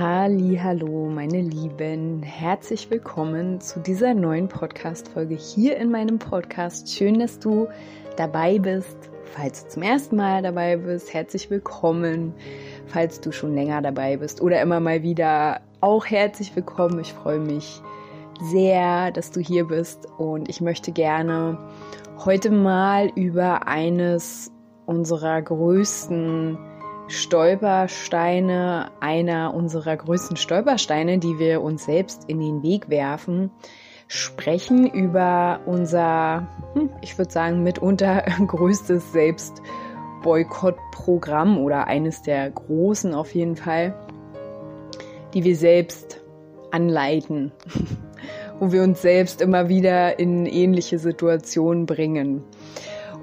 Hallo, meine Lieben, herzlich willkommen zu dieser neuen Podcast Folge hier in meinem Podcast. Schön, dass du dabei bist. Falls du zum ersten Mal dabei bist, herzlich willkommen. Falls du schon länger dabei bist oder immer mal wieder, auch herzlich willkommen. Ich freue mich sehr, dass du hier bist und ich möchte gerne heute mal über eines unserer größten Stolpersteine, einer unserer größten Stolpersteine, die wir uns selbst in den Weg werfen, sprechen über unser, hm, ich würde sagen, mitunter größtes Selbstboykottprogramm oder eines der großen auf jeden Fall, die wir selbst anleiten, wo wir uns selbst immer wieder in ähnliche Situationen bringen.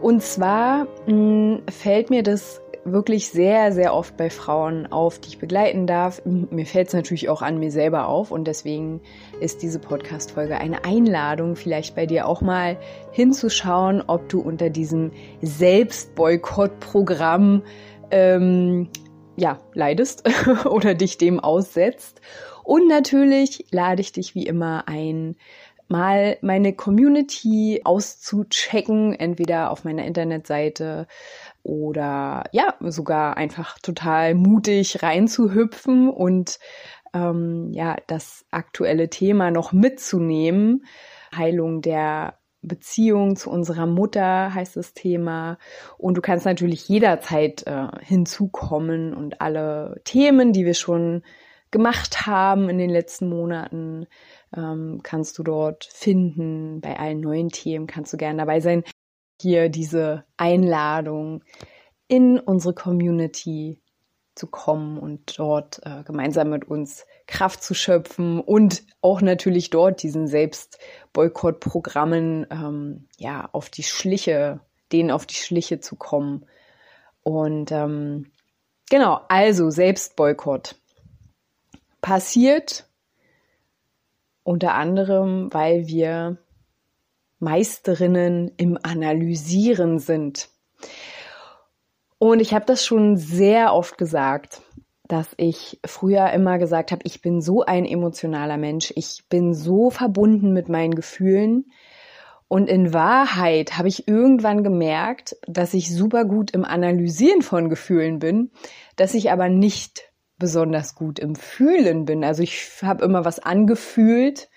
Und zwar mh, hm, fällt mir das wirklich sehr, sehr oft bei Frauen auf, die ich begleiten darf. Mir fällt es natürlich auch an mir selber auf und deswegen ist diese Podcast-Folge eine Einladung, vielleicht bei dir auch mal hinzuschauen, ob du unter diesem Selbstboykott-Programm ähm, ja, leidest oder dich dem aussetzt. Und natürlich lade ich dich wie immer ein, mal meine Community auszuchecken, entweder auf meiner Internetseite oder ja, sogar einfach total mutig reinzuhüpfen und ähm, ja, das aktuelle Thema noch mitzunehmen. Heilung der Beziehung zu unserer Mutter heißt das Thema. Und du kannst natürlich jederzeit äh, hinzukommen und alle Themen, die wir schon gemacht haben in den letzten Monaten, ähm, kannst du dort finden. Bei allen neuen Themen kannst du gerne dabei sein hier diese Einladung in unsere Community zu kommen und dort äh, gemeinsam mit uns Kraft zu schöpfen und auch natürlich dort diesen Selbstboykottprogrammen ähm, ja auf die Schliche, denen auf die Schliche zu kommen. Und ähm, genau, also Selbstboykott passiert unter anderem, weil wir Meisterinnen im Analysieren sind. Und ich habe das schon sehr oft gesagt, dass ich früher immer gesagt habe, ich bin so ein emotionaler Mensch, ich bin so verbunden mit meinen Gefühlen. Und in Wahrheit habe ich irgendwann gemerkt, dass ich super gut im Analysieren von Gefühlen bin, dass ich aber nicht besonders gut im Fühlen bin. Also ich habe immer was angefühlt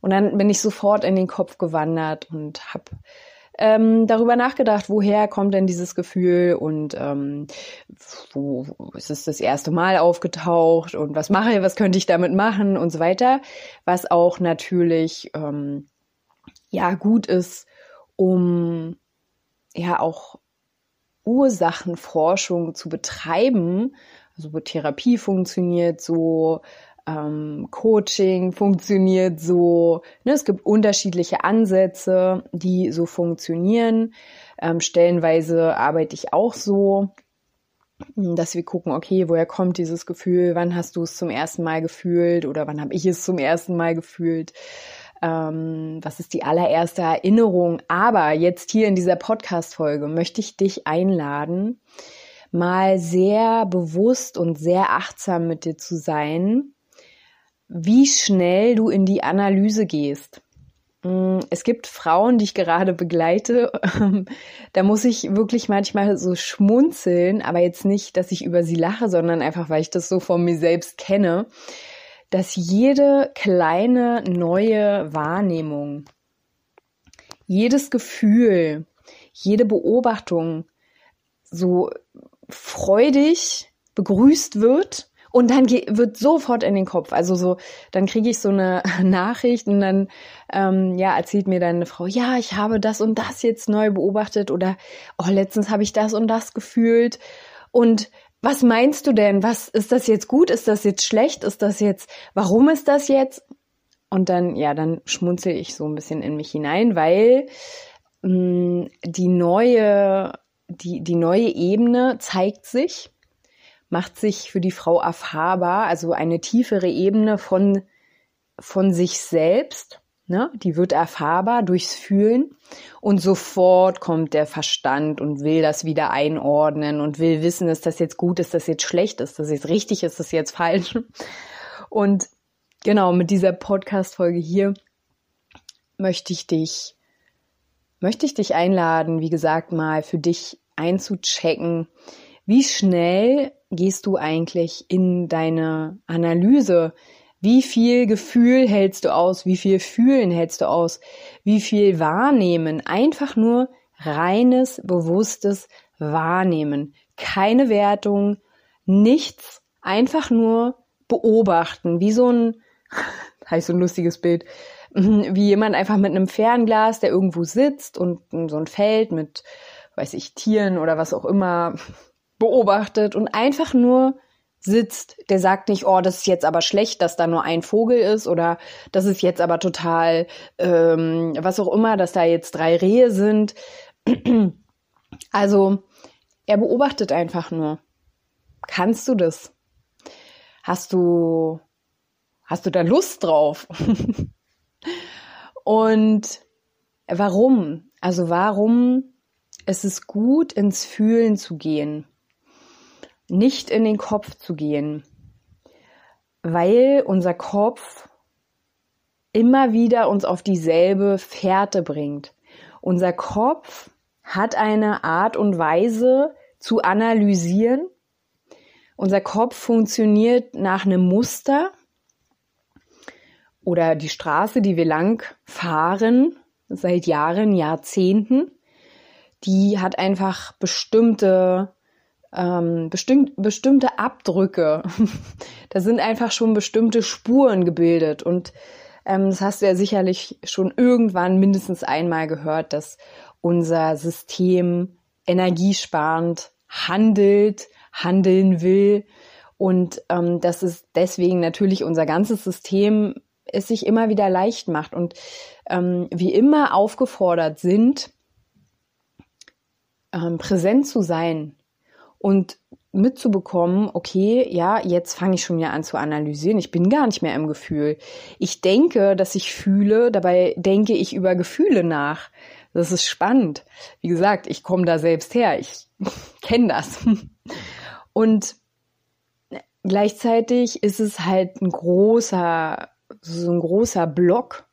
und dann bin ich sofort in den Kopf gewandert und habe ähm, darüber nachgedacht, woher kommt denn dieses Gefühl und ähm, wo ist es das erste Mal aufgetaucht und was mache ich, was könnte ich damit machen und so weiter, was auch natürlich ähm, ja gut ist, um ja auch Ursachenforschung zu betreiben. Also Therapie funktioniert so, ähm, Coaching funktioniert so. Ne, es gibt unterschiedliche Ansätze, die so funktionieren. Ähm, stellenweise arbeite ich auch so, dass wir gucken, okay, woher kommt dieses Gefühl? Wann hast du es zum ersten Mal gefühlt oder wann habe ich es zum ersten Mal gefühlt? Ähm, was ist die allererste Erinnerung? Aber jetzt hier in dieser Podcast-Folge möchte ich dich einladen, mal sehr bewusst und sehr achtsam mit dir zu sein wie schnell du in die Analyse gehst. Mm, es gibt Frauen, die ich gerade begleite, da muss ich wirklich manchmal so schmunzeln, aber jetzt nicht, dass ich über sie lache, sondern einfach, weil ich das so von mir selbst kenne, dass jede kleine neue Wahrnehmung, jedes Gefühl, jede Beobachtung so freudig begrüßt wird und dann wird sofort in den Kopf. Also so, dann kriege ich so eine Nachricht und dann ähm, ja erzählt mir dann eine Frau, ja, ich habe das und das jetzt neu beobachtet oder oh, letztens habe ich das und das gefühlt. Und was meinst du denn? Was ist das jetzt gut? Ist das jetzt schlecht? Ist das jetzt? Warum ist das jetzt? und dann, ja, dann schmunzel ich so ein bisschen in mich hinein, weil mh, mm, die neue, die, die neue Ebene zeigt sich, macht sich für die Frau erfahrbar, also eine tiefere Ebene von, von sich selbst Ne? Die wird erfahrbar durchs Fühlen und sofort kommt der Verstand und will das wieder einordnen und will wissen, ist das jetzt gut, ist das jetzt schlecht, ist das jetzt richtig, ist das jetzt falsch. Und genau mit dieser Podcast-Folge hier möchte ich dich, möchte ich dich einladen, wie gesagt, mal für dich einzuchecken, wie schnell gehst du eigentlich in deine Analyse, wie viel Gefühl hältst du aus? Wie viel Fühlen hältst du aus? Wie viel Wahrnehmen? Einfach nur reines, bewusstes Wahrnehmen. Keine Wertung, nichts. Einfach nur beobachten. Wie so ein, heißt so ein lustiges Bild, wie jemand einfach mit einem Fernglas, der irgendwo sitzt und so ein Feld mit, weiß ich, Tieren oder was auch immer beobachtet und einfach nur sitzt, der sagt nicht, oh, das ist jetzt aber schlecht, dass da nur ein Vogel ist oder das ist jetzt aber total, ähm, was auch immer, dass da jetzt drei Rehe sind. Also er beobachtet einfach nur. Kannst du das? Hast du, hast du da Lust drauf? Und warum? Also warum ist es gut, ins Fühlen zu gehen? Nicht in den Kopf zu gehen, weil unser Kopf immer wieder uns auf dieselbe Fährte bringt. Unser Kopf hat eine Art und Weise zu analysieren. Unser Kopf funktioniert nach einem Muster oder die Straße, die wir lang fahren, seit Jahren, Jahrzehnten, die hat einfach bestimmte ähm, bestimmt, bestimmte Abdrücke. da sind einfach schon bestimmte Spuren gebildet. Und ähm, das hast du ja sicherlich schon irgendwann mindestens einmal gehört, dass unser System energiesparend handelt, handeln will. Und ähm, dass es deswegen natürlich unser ganzes System es sich immer wieder leicht macht und ähm, wie immer aufgefordert sind, ähm, präsent zu sein und mitzubekommen, okay, ja, jetzt fange ich schon wieder an zu analysieren. Ich bin gar nicht mehr im Gefühl. Ich denke, dass ich fühle, dabei denke ich über Gefühle nach. Das ist spannend. Wie gesagt, ich komme da selbst her. Ich kenne das. Und gleichzeitig ist es halt ein großer, so ein großer Block,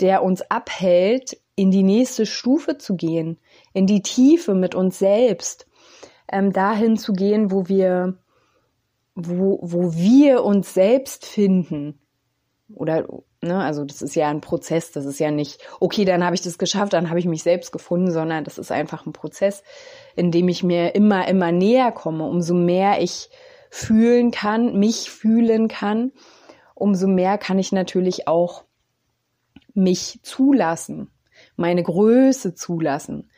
der uns abhält, in die nächste Stufe zu gehen, in die Tiefe mit uns selbst ähm, dahin zu gehen, wo wir, wo, wo wir uns selbst finden. Oder, ne, also das ist ja ein Prozess, das ist ja nicht, okay, dann habe ich das geschafft, dann habe ich mich selbst gefunden, sondern das ist einfach ein Prozess, in dem ich mir immer, immer näher komme. Umso mehr ich fühlen kann, mich fühlen kann, umso mehr kann ich natürlich auch mich zulassen, meine Größe zulassen,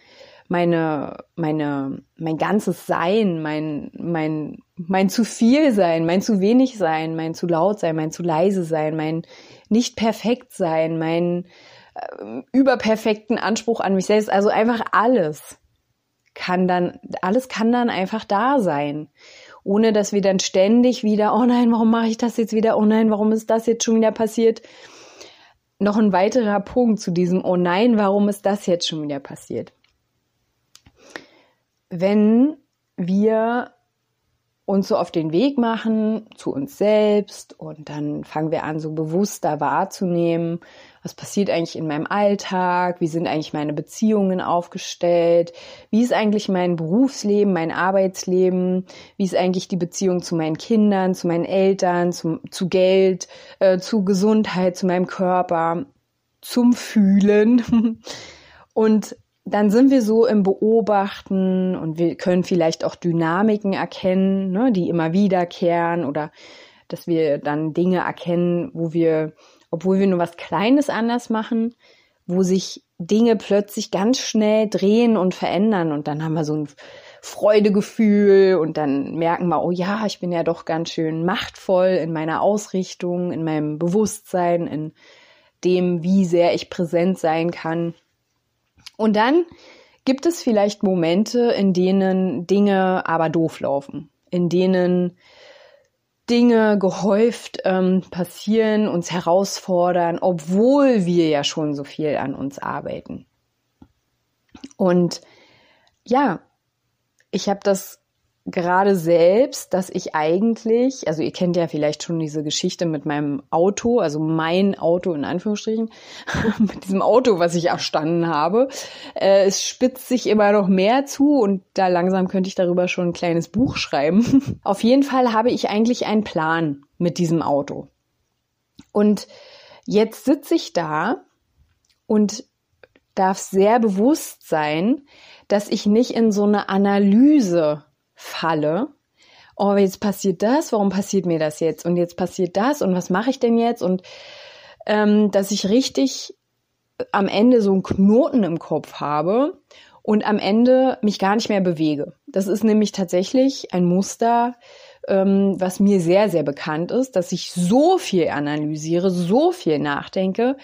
meine, meine, mein ganzes Sein, mein, mein, mein zu viel sein, mein zu wenig sein, mein zu laut sein, mein zu leise sein, mein nicht perfekt sein, mein äh, überperfekten Anspruch an mich selbst, also einfach alles kann dann, alles kann dann einfach da sein. Ohne dass wir dann ständig wieder, oh nein, warum mache ich das jetzt wieder? Oh nein, warum ist das jetzt schon wieder passiert? Noch ein weiterer Punkt zu diesem, oh nein, warum ist das jetzt schon wieder passiert? Wenn wir uns so auf den Weg machen zu uns selbst und dann fangen wir an, so bewusster wahrzunehmen, was passiert eigentlich in meinem Alltag, wie sind eigentlich meine Beziehungen aufgestellt, wie ist eigentlich mein Berufsleben, mein Arbeitsleben, wie ist eigentlich die Beziehung zu meinen Kindern, zu meinen Eltern, zum, zu Geld, äh, zu Gesundheit, zu meinem Körper, zum Fühlen. Und dann sind wir so im Beobachten und wir können vielleicht auch Dynamiken erkennen, ne, die immer wiederkehren oder dass wir dann Dinge erkennen, wo wir, obwohl wir nur was Kleines anders machen, wo sich Dinge plötzlich ganz schnell drehen und verändern und dann haben wir so ein Freudegefühl und dann merken wir, oh ja, ich bin ja doch ganz schön machtvoll in meiner Ausrichtung, in meinem Bewusstsein, in dem, wie sehr ich präsent sein kann. Und dann gibt es vielleicht Momente, in denen Dinge aber doof laufen, in denen Dinge gehäuft ähm, passieren, uns herausfordern, obwohl wir ja schon so viel an uns arbeiten. Und ja, ich habe das gerade selbst, dass ich eigentlich, also ihr kennt ja vielleicht schon diese Geschichte mit meinem Auto, also mein Auto in Anführungsstrichen, mit diesem Auto, was ich erstanden habe. Äh, es spitzt sich immer noch mehr zu und da langsam könnte ich darüber schon ein kleines Buch schreiben. Auf jeden Fall habe ich eigentlich einen Plan mit diesem Auto. Und jetzt sitze ich da und darf sehr bewusst sein, dass ich nicht in so eine Analyse falle, oh, jetzt passiert das, warum passiert mir das jetzt? Und jetzt passiert das und was mache ich denn jetzt? Und ähm, dass ich richtig am Ende so einen Knoten im Kopf habe und am Ende mich gar nicht mehr bewege. Das ist nämlich tatsächlich ein Muster, ähm, was mir sehr, sehr bekannt ist, dass ich so viel analysiere, so viel nachdenke,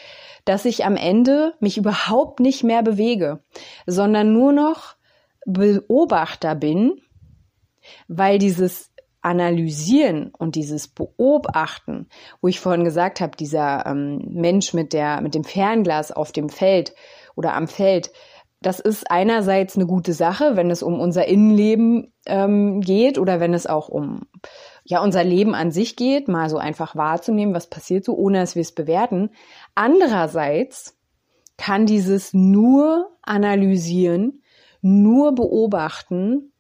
dass ich am Ende mich überhaupt nicht mehr bewege, sondern nur noch Beobachter bin weil dieses Analysieren und dieses Beobachten, wo ich vorhin gesagt habe, dieser ähm, Mensch mit der mit dem Fernglas auf dem Feld oder am Feld, das ist einerseits eine gute Sache, wenn es um unser Innenleben ähm, geht oder wenn es auch um ja unser Leben an sich geht, mal so einfach wahrzunehmen, was passiert so, ohne dass wir es bewerten. Andererseits kann dieses nur analysieren, nur beobachten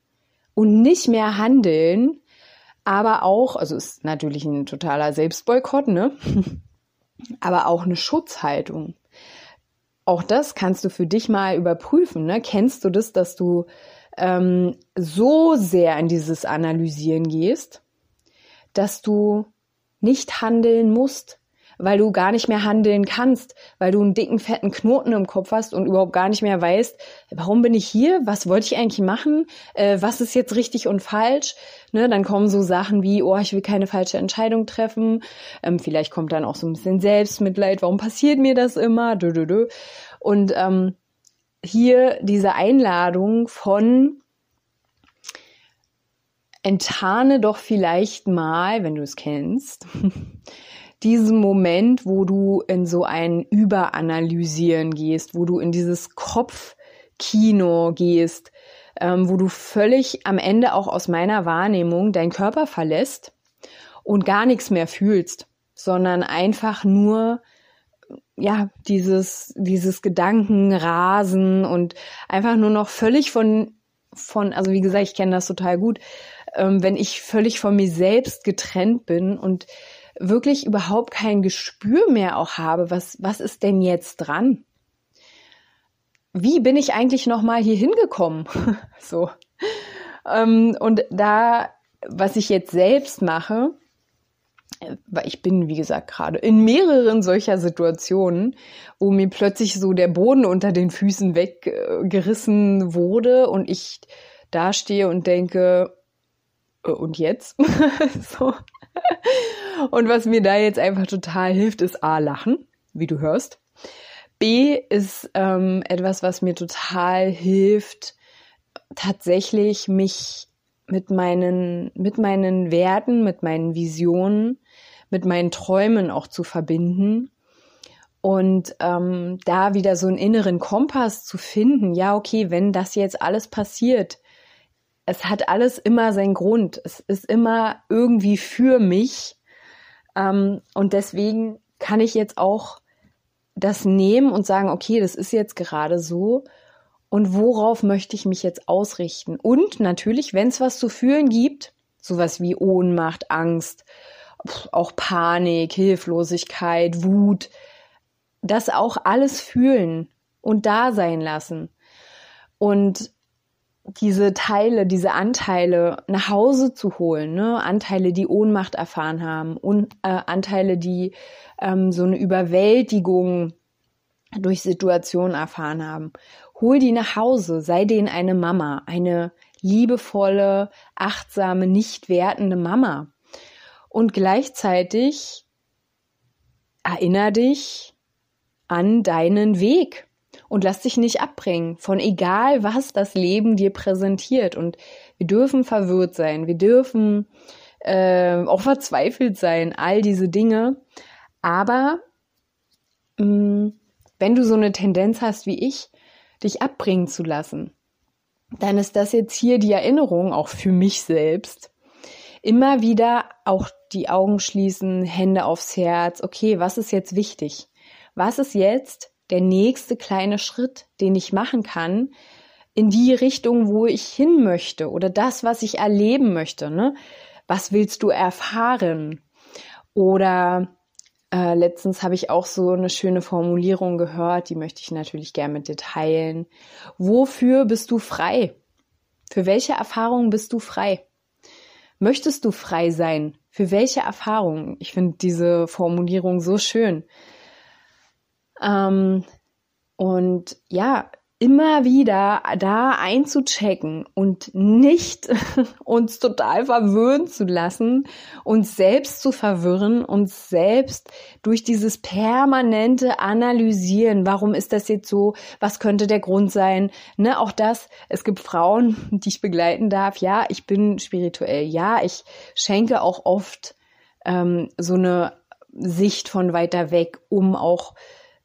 und nicht mehr handeln, aber auch, also ist natürlich ein totaler Selbstboykott, ne? aber auch eine Schutzhaltung. Auch das kannst du für dich mal überprüfen. Ne? Kennst du das, dass du ähm, so sehr in dieses Analysieren gehst, dass du nicht handeln musst, weil du gar nicht mehr handeln kannst, weil du einen dicken, fetten Knoten im Kopf hast und überhaupt gar nicht mehr weißt, warum bin ich hier, was wollte ich eigentlich machen, äh, was ist jetzt richtig und falsch. Ne, dann kommen so Sachen wie, oh, ich will keine falsche Entscheidung treffen. Ähm, vielleicht kommt dann auch so ein bisschen Selbstmitleid, warum passiert mir das immer? Dö, dö, dö. Und ähm, hier diese Einladung von enttarne doch vielleicht mal, wenn du es kennst, diesen Moment, wo du in so ein Überanalysieren gehst, wo du in dieses Kopfkino gehst, ähm, wo du völlig am Ende auch aus meiner Wahrnehmung deinen Körper verlässt und gar nichts mehr fühlst, sondern einfach nur ja, dieses, dieses Gedankenrasen und einfach nur noch völlig von, von, also wie gesagt, ich kenne das total gut, ähm, wenn ich völlig von mir selbst getrennt bin und wirklich überhaupt kein Gespür mehr auch habe, was, was ist denn jetzt dran? Wie bin ich eigentlich nochmal hier hingekommen? so. Ähm, und da, was ich jetzt selbst mache, weil ich bin, wie gesagt, gerade in mehreren solcher Situationen, wo mir plötzlich so der Boden unter den Füßen weggerissen wurde und ich dastehe und denke, äh, und jetzt? so. Und was mir da jetzt einfach total hilft, ist A, lachen, wie du hörst. B ist ähm, etwas, was mir total hilft, tatsächlich mich mit meinen, mit meinen Werten, mit meinen Visionen, mit meinen Träumen auch zu verbinden und ähm, da wieder so einen inneren Kompass zu finden. Ja, okay, wenn das jetzt alles passiert, es hat alles immer seinen Grund. Es ist immer irgendwie für mich. Ähm, und deswegen kann ich jetzt auch das nehmen und sagen, okay, das ist jetzt gerade so. Und worauf möchte ich mich jetzt ausrichten? Und natürlich, wenn es was zu fühlen gibt, sowas wie Ohnmacht, Angst, auch Panik, Hilflosigkeit, Wut, das auch alles fühlen und da sein lassen. Und diese Teile, diese Anteile nach Hause zu holen, ne? Anteile, die Ohnmacht erfahren haben und äh, Anteile, die ähm, so eine Überwältigung durch Situationen erfahren haben. Hol die nach Hause, sei denen eine Mama, eine liebevolle, achtsame, nicht wertende Mama. Und gleichzeitig erinner dich an deinen Weg und lass dich nicht abbringen von egal, was das Leben dir präsentiert. Und wir dürfen verwirrt sein, wir dürfen äh, auch verzweifelt sein, all diese Dinge. Aber mh, mm, wenn du so eine Tendenz hast wie ich, dich abbringen zu lassen, dann ist das jetzt hier die Erinnerung, auch für mich selbst. Immer wieder auch die Augen schließen, Hände aufs Herz. Okay, was ist jetzt wichtig? Was ist jetzt der nächste kleine Schritt, den ich machen kann in die Richtung, wo ich hin möchte oder das, was ich erleben möchte? Ne? Was willst du erfahren? Oder äh, letztens habe ich auch so eine schöne Formulierung gehört, die möchte ich natürlich gerne mit dir teilen. Wofür bist du frei? Für welche Erfahrungen bist du frei? Möchtest du frei sein? Für welche Erfahrungen? Ich finde diese Formulierung so schön. Ähm, und ja, immer wieder da einzuchecken und nicht uns total verwöhnen zu lassen, uns selbst zu verwirren, uns selbst durch dieses permanente Analysieren, warum ist das jetzt so, was könnte der Grund sein, ne, auch das, es gibt Frauen, die ich begleiten darf, ja, ich bin spirituell, ja, ich schenke auch oft ähm, so eine Sicht von weiter weg, um auch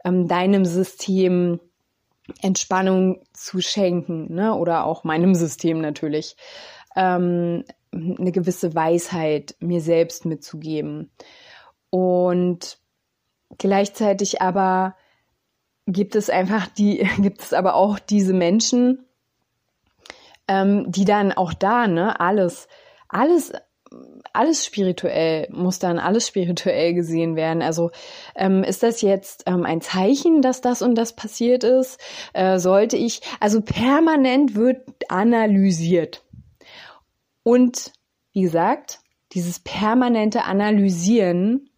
ähm, deinem System Entspannung zu schenken, ne? oder auch meinem System natürlich, ähm, eine gewisse Weisheit mir selbst mitzugeben. Und gleichzeitig aber gibt es einfach die, gibt es aber auch diese Menschen, ähm, die dann auch da, ne, alles, alles alles spirituell, muss dann alles spirituell gesehen werden. Also ähm, ist das jetzt ähm, ein Zeichen, dass das und das passiert ist? Äh, sollte ich, also permanent wird analysiert. Und wie gesagt, dieses permanente Analysieren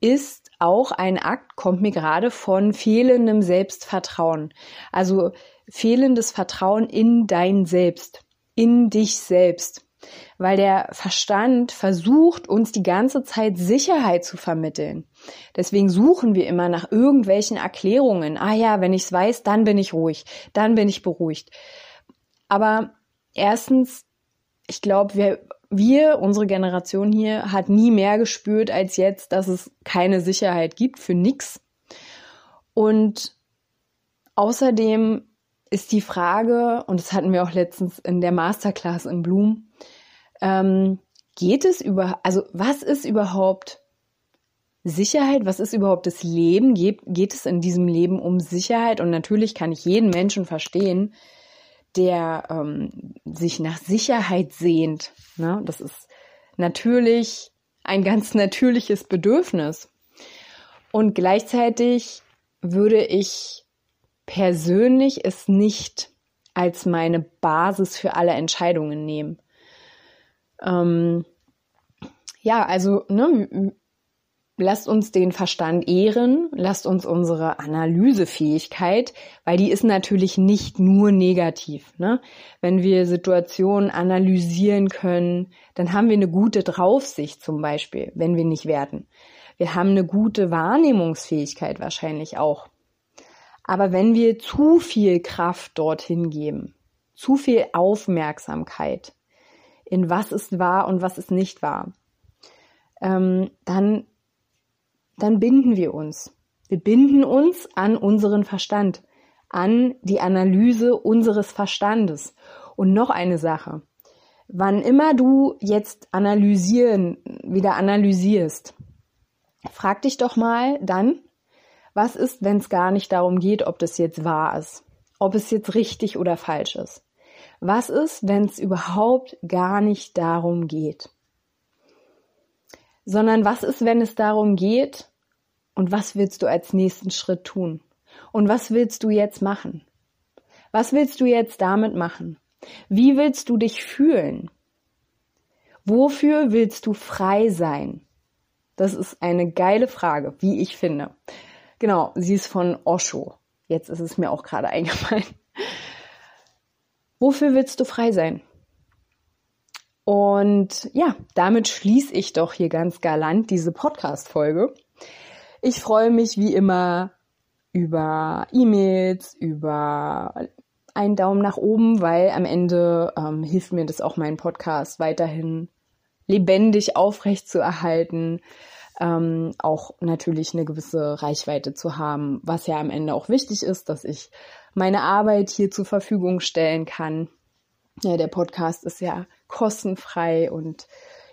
ist auch ein Akt, kommt mir gerade von fehlendem Selbstvertrauen. Also fehlendes Vertrauen in dein Selbst, in dich selbst weil der Verstand versucht, uns die ganze Zeit Sicherheit zu vermitteln. Deswegen suchen wir immer nach irgendwelchen Erklärungen. Ah ja, wenn ich es weiß, dann bin ich ruhig, dann bin ich beruhigt. Aber erstens, ich glaube, wir, wir, unsere Generation hier, hat nie mehr gespürt als jetzt, dass es keine Sicherheit gibt für nichts. Und außerdem ist die Frage, und das hatten wir auch letztens in der Masterclass in Bloom, ähm, geht es über, also was ist überhaupt Sicherheit? Was ist überhaupt das Leben? Geht, geht es in diesem Leben um Sicherheit? Und natürlich kann ich jeden Menschen verstehen, der ähm, sich nach Sicherheit sehnt. Ne? Das ist natürlich ein ganz natürliches Bedürfnis. Und gleichzeitig würde ich persönlich es nicht als meine Basis für alle Entscheidungen nehmen. Ähm, ja, also ne, lasst uns den Verstand ehren, lasst uns unsere Analysefähigkeit, weil die ist natürlich nicht nur negativ. Ne? Wenn wir Situationen analysieren können, dann haben wir eine gute Draufsicht zum Beispiel, wenn wir nicht werten. Wir haben eine gute Wahrnehmungsfähigkeit wahrscheinlich auch. Aber wenn wir zu viel Kraft dorthin geben, zu viel Aufmerksamkeit, in was ist wahr und was ist nicht wahr, ähm, dann, dann binden wir uns. Wir binden uns an unseren Verstand, an die Analyse unseres Verstandes. Und noch eine Sache. Wann immer du jetzt analysieren, wieder analysierst, frag dich doch mal dann, was ist, wenn es gar nicht darum geht, ob das jetzt wahr ist, ob es jetzt richtig oder falsch ist. Was ist, wenn es überhaupt gar nicht darum geht? Sondern was ist, wenn es darum geht und was willst du als nächsten Schritt tun? Und was willst du jetzt machen? Was willst du jetzt damit machen? Wie willst du dich fühlen? Wofür willst du frei sein? Das ist eine geile Frage, wie ich finde. Genau, sie ist von Osho. Jetzt ist es mir auch gerade eingefallen. Wofür willst du frei sein? Und ja, damit schließe ich doch hier ganz galant diese Podcast-Folge. Ich freue mich wie immer über E-Mails, über einen Daumen nach oben, weil am Ende ähm, hilft mir das auch, meinen Podcast weiterhin lebendig aufrecht zu erhalten, ähm, auch natürlich eine gewisse Reichweite zu haben, was ja am Ende auch wichtig ist, dass ich meine Arbeit hier zur Verfügung stellen kann. Ja, der Podcast ist ja kostenfrei und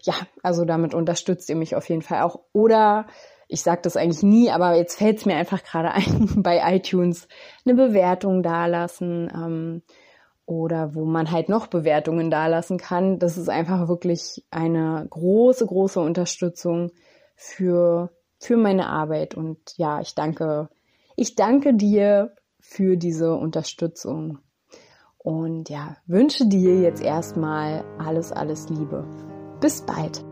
ja, also damit unterstützt ihr mich auf jeden Fall auch. Oder ich sage das eigentlich nie, aber jetzt fällt es mir einfach gerade ein, bei iTunes eine Bewertung dalassen ähm, oder wo man halt noch Bewertungen dalassen kann. Das ist einfach wirklich eine große, große Unterstützung für, für meine Arbeit. Und ja, ich danke, ich danke dir für diese Unterstützung. Und ja, wünsche dir jetzt erstmal alles, alles Liebe. Bis bald.